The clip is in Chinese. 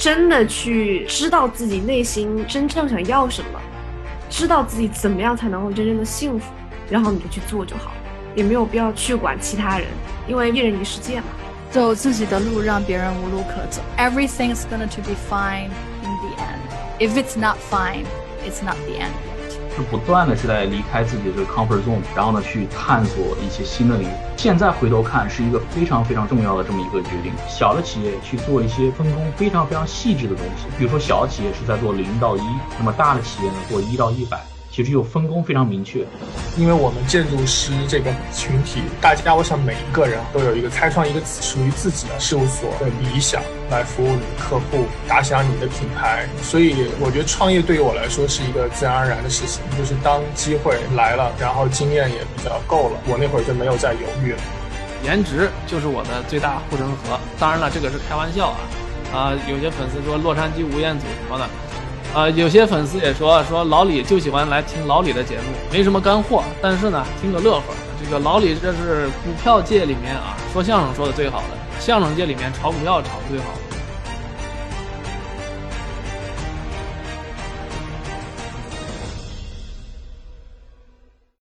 真的去知道自己内心真正想要什么，知道自己怎么样才能够真正的幸福，然后你就去做就好，也没有必要去管其他人，因为一人一世界嘛。走自己的路，让别人无路可走。Everything's gonna to be fine in the end. If it's not fine, it's not the end. 不断的是在离开自己的这个 comfort zone，然后呢去探索一些新的领域。现在回头看，是一个非常非常重要的这么一个决定。小的企业去做一些分工非常非常细致的东西，比如说小企业是在做零到一，那么大的企业呢做一到一百。其实就分工非常明确，因为我们建筑师这个群体，大家我想每一个人都有一个开创一个属于自己的事务所的理想，来服务你的客户，打响你的品牌。所以我觉得创业对于我来说是一个自然而然的事情，就是当机会来了，然后经验也比较够了，我那会儿就没有再犹豫了。颜值就是我的最大护城河。当然了，这个是开玩笑啊，啊，有些粉丝说洛杉矶吴彦祖什么的。啊，有些粉丝也说说老李就喜欢来听老李的节目，没什么干货，但是呢，听个乐呵。这个老李这是股票界里面啊，说相声说的最好的，相声界里面炒股票炒的最好的。